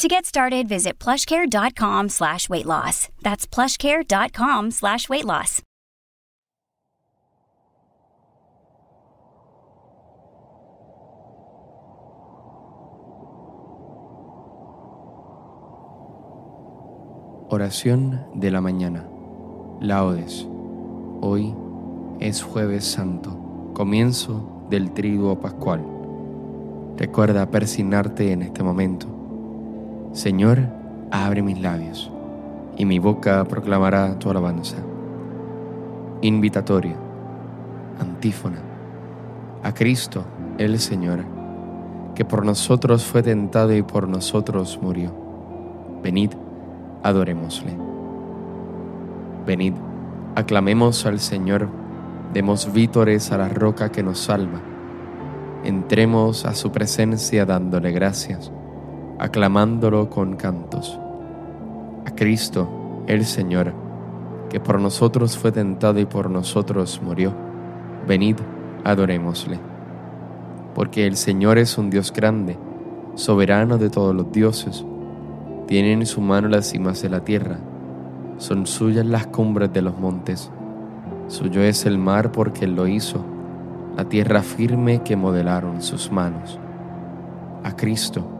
To get started, visit plushcare.com slash weight loss. That's plushcare.com slash weight loss. Oración de la mañana. Laudes. Hoy es jueves santo, comienzo del triduo pascual. Recuerda persignarte en este momento. Señor, abre mis labios, y mi boca proclamará tu alabanza. Invitatoria. Antífona. A Cristo, el Señor, que por nosotros fue tentado y por nosotros murió. Venid, adorémosle. Venid, aclamemos al Señor, demos vítores a la roca que nos salva. Entremos a su presencia dándole gracias, aclamándolo con cantos. A Cristo, el Señor, que por nosotros fue tentado y por nosotros murió. Venid, adorémosle. Porque el Señor es un Dios grande, soberano de todos los dioses. Tiene en su mano las cimas de la tierra, son suyas las cumbres de los montes. Suyo es el mar porque Él lo hizo, la tierra firme que modelaron sus manos. A Cristo,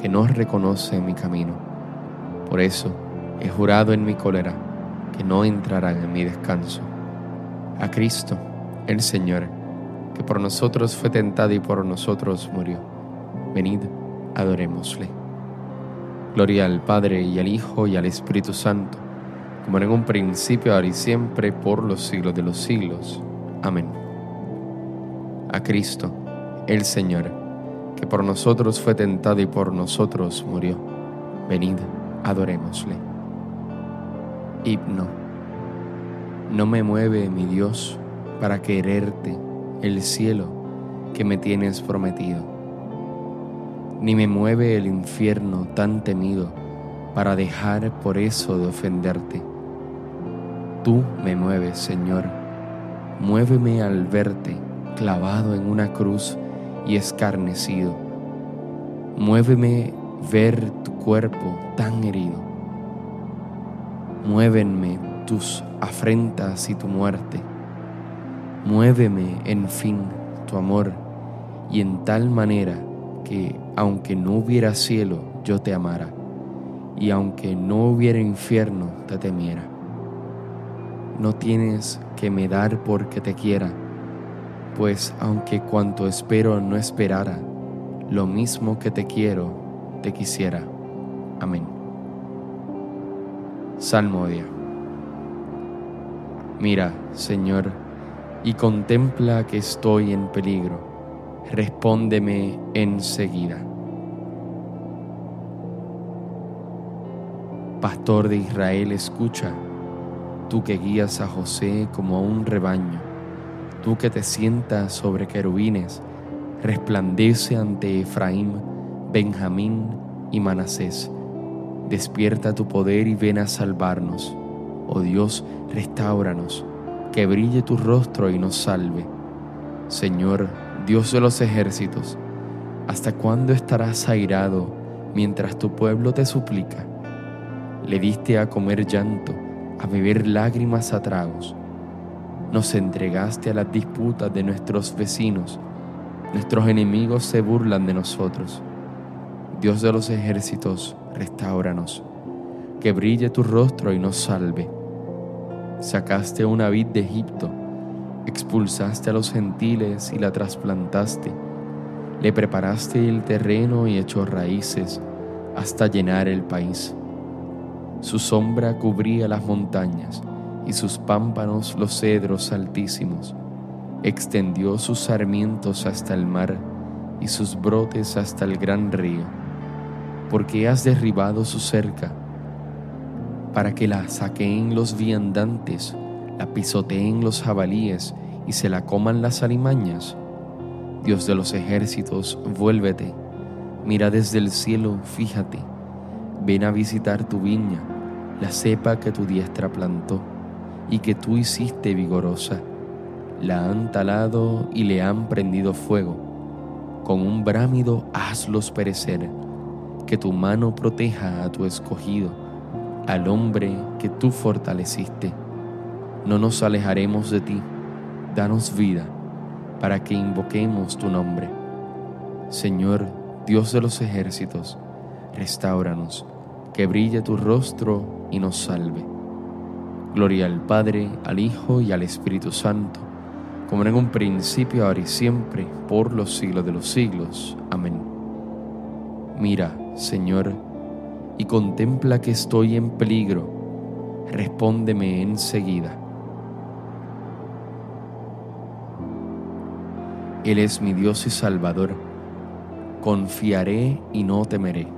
que no reconoce mi camino. Por eso he jurado en mi cólera que no entrarán en mi descanso. A Cristo, el Señor, que por nosotros fue tentado y por nosotros murió. Venid, adorémosle. Gloria al Padre y al Hijo y al Espíritu Santo como en un principio, ahora y siempre, por los siglos de los siglos. Amén. A Cristo, el Señor, que por nosotros fue tentado y por nosotros murió. Venid, adorémosle. Himno. No me mueve, mi Dios, para quererte el cielo que me tienes prometido, ni me mueve el infierno tan temido para dejar por eso de ofenderte Tú me mueves, Señor. Muéveme al verte clavado en una cruz y escarnecido. Muéveme ver tu cuerpo tan herido. Muévenme tus afrentas y tu muerte. Muéveme, en fin, tu amor, y en tal manera que, aunque no hubiera cielo, yo te amara, y aunque no hubiera infierno, te temiera no tienes que me dar porque te quiera, pues aunque cuanto espero no esperara, lo mismo que te quiero, te quisiera. Amén. Salmodia. Mira, Señor, y contempla que estoy en peligro. Respóndeme enseguida. Pastor de Israel, escucha tú que guías a José como a un rebaño, tú que te sientas sobre querubines, resplandece ante Efraín, Benjamín y Manasés. Despierta tu poder y ven a salvarnos. Oh Dios, restauranos, que brille tu rostro y nos salve. Señor, Dios de los ejércitos, ¿hasta cuándo estarás airado mientras tu pueblo te suplica? Le diste a comer llanto, a beber lágrimas a tragos. Nos entregaste a las disputas de nuestros vecinos. Nuestros enemigos se burlan de nosotros. Dios de los ejércitos, restauranos. Que brille tu rostro y nos salve. Sacaste una vid de Egipto, expulsaste a los gentiles y la trasplantaste. Le preparaste el terreno y echó raíces hasta llenar el país. Su sombra cubría las montañas y sus pámpanos los cedros altísimos. Extendió sus sarmientos hasta el mar y sus brotes hasta el gran río. Porque has derribado su cerca para que la saqueen los viandantes, la pisoteen los jabalíes y se la coman las alimañas? Dios de los ejércitos, vuélvete, mira desde el cielo, fíjate, ven a visitar tu viña, la cepa que tu diestra plantó y que tú hiciste vigorosa. La han talado y le han prendido fuego. Con un brámido hazlos perecer, que tu mano proteja a tu escogido al hombre que tú fortaleciste. No nos alejaremos de ti, danos vida para que invoquemos tu nombre. Señor, Dios de los ejércitos, restauranos, que brille tu rostro y nos salve. Gloria al Padre, al Hijo y al Espíritu Santo, como en un principio, ahora y siempre, por los siglos de los siglos. Amén. Mira, Señor, y contempla que estoy en peligro, respóndeme enseguida. Él es mi Dios y Salvador, confiaré y no temeré.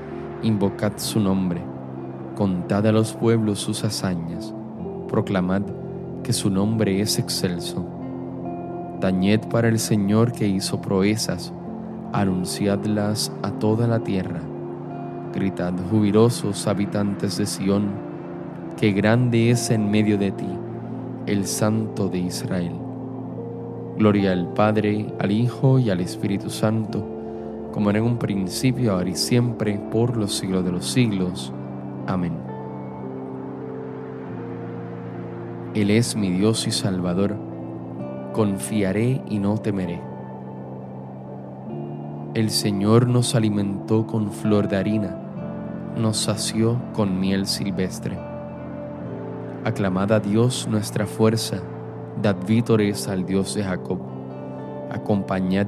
invocad su nombre, contad a los pueblos sus hazañas, proclamad que su nombre es excelso. Tañed para el Señor que hizo proezas, anunciadlas a toda la tierra Gritad jubilosos habitantes de Sión, que grande es en medio de ti el Santo de Israel. Gloria al Padre, al Hijo y al Espíritu Santo, como era en un principio, ahora y siempre, por los siglos de los siglos. Amén. Él es mi Dios y Salvador, confiaré y no temeré. El Señor nos alimentó con flor de harina nos sació con miel silvestre. Aclamad a Dios nuestra fuerza, dad vítores al Dios de Jacob. Acompañad,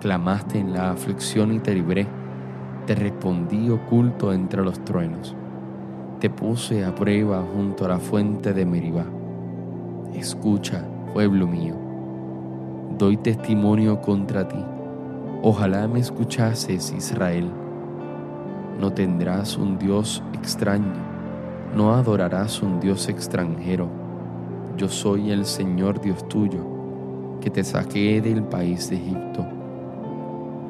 Clamaste en la aflicción y te libré. Te respondí oculto entre los truenos. Te puse a prueba junto a la fuente de Meribá. Escucha, pueblo mío. Doy testimonio contra ti. Ojalá me escuchases, Israel no tendrás un Dios extraño, no adorarás un Dios extranjero. Yo soy el Señor Dios tuyo, que te saqué del país de Egipto.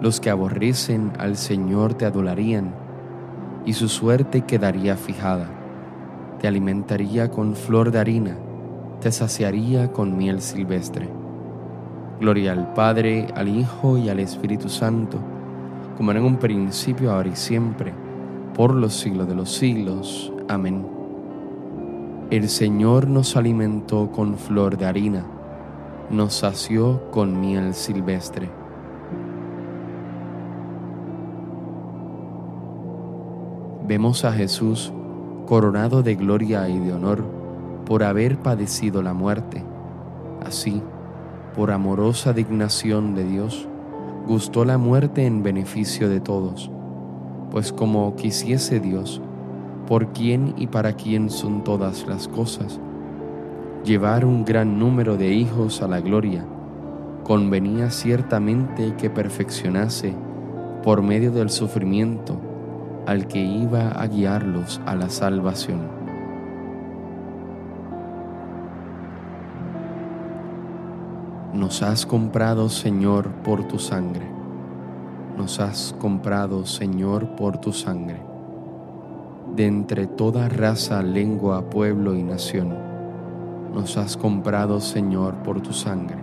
Los que aborrecen al Señor te adularían y su suerte quedaría fijada. Te alimentaría con flor de harina, te saciaría con miel silvestre. Gloria al Padre, al Hijo y al Espíritu Santo, como en un principio, ahora y siempre, por los siglos de los siglos. Amén. El Señor nos alimentó con flor de harina, nos sació con miel silvestre. Vemos a Jesús coronado de gloria y de honor por haber padecido la muerte. Así, por amorosa dignación de Dios, gustó la muerte en beneficio de todos, pues como quisiese Dios, por quién y para quién son todas las cosas. Llevar un gran número de hijos a la gloria convenía ciertamente que perfeccionase por medio del sufrimiento al que iba a guiarlos a la salvación. Nos has comprado, Señor, por tu sangre. Nos has comprado, Señor, por tu sangre de entre toda raza, lengua, pueblo y nación. Nos has comprado, Señor, por tu sangre.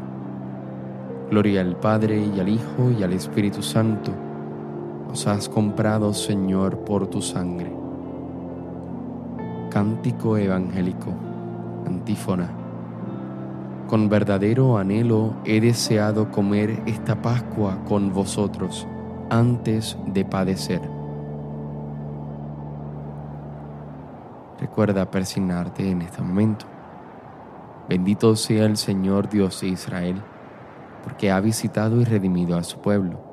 Gloria al Padre y al Hijo y al Espíritu Santo. Nos has comprado, Señor, por tu sangre. Cántico evangélico. Antífona. Con verdadero anhelo he deseado comer esta Pascua con vosotros antes de padecer Recuerda persignarte en este momento. Bendito sea el Señor Dios de Israel, porque ha visitado y redimido a su pueblo,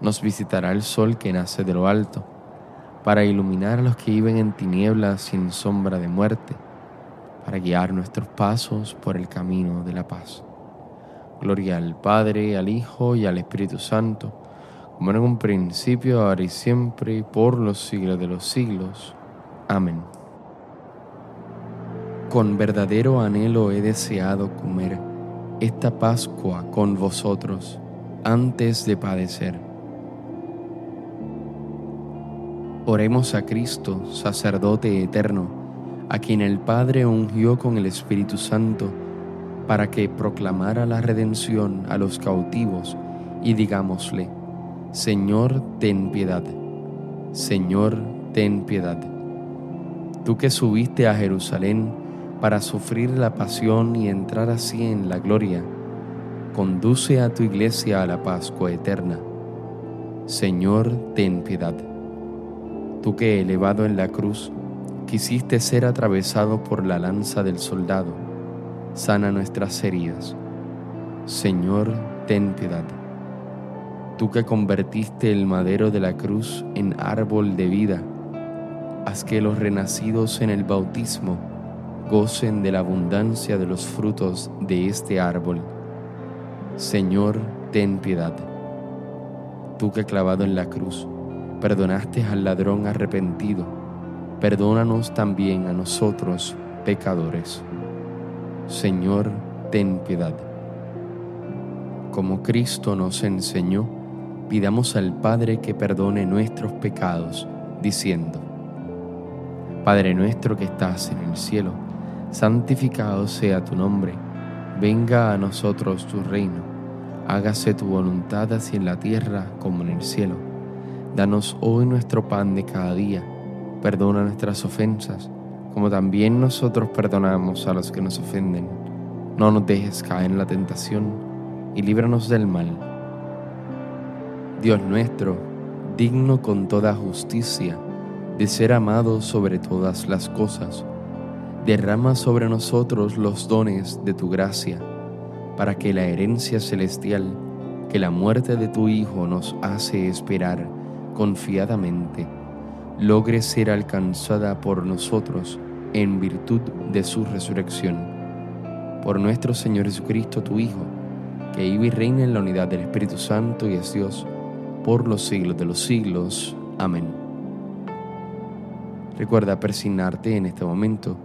nos visitará el sol que nace de lo alto, para iluminar a los que viven en tinieblas sin sombra de muerte, para guiar nuestros pasos por el camino de la paz. Gloria al Padre, al Hijo y al Espíritu Santo, como en un principio, ahora y siempre, por los siglos de los siglos. Amén. Con verdadero anhelo he deseado comer esta Pascua con vosotros antes de padecer. Oremos a Cristo, sacerdote eterno, a quien el Padre ungió con el Espíritu Santo, para que proclamara la redención a los cautivos y digámosle, Señor, ten piedad. Señor, ten piedad. Tú que subiste a Jerusalén, para sufrir la pasión y entrar así en la gloria, conduce a tu iglesia a la Pascua eterna. Señor, ten piedad. Tú que elevado en la cruz, quisiste ser atravesado por la lanza del soldado, sana nuestras heridas. Señor, ten piedad. Tú que convertiste el madero de la cruz en árbol de vida, haz que los renacidos en el bautismo gocen de la abundancia de los frutos de este árbol. Señor, ten piedad. Tú que clavado en la cruz, perdonaste al ladrón arrepentido, perdónanos también a nosotros, pecadores. Señor, ten piedad. Como Cristo nos enseñó, pidamos al Padre que perdone nuestros pecados, diciendo, Padre nuestro que estás en el cielo, santificado sea tu nombre Venga a nosotros tu reino, hágase tu voluntad así en la tierra como en el cielo. Danos hoy nuestro pan de cada día, perdona nuestras ofensas, como también nosotros perdonamos a los que nos ofenden. No nos dejes caer en la tentación y líbranos del mal. Dios nuestro, digno con toda justicia de ser amado sobre todas las cosas, derrama sobre nosotros los dones de tu gracia, para que la herencia celestial que la muerte de tu Hijo nos hace esperar confiadamente, logre ser alcanzada por nosotros en virtud de su resurrección. Por nuestro Señor Jesucristo, tu Hijo, que vive y reina en la unidad del Espíritu Santo y es Dios, por los siglos de los siglos. Amén. Recuerda persignarte en este momento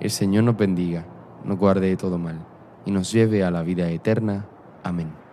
el Señor nos bendiga, nos guarde de todo mal y nos lleve a la vida eterna. Amén.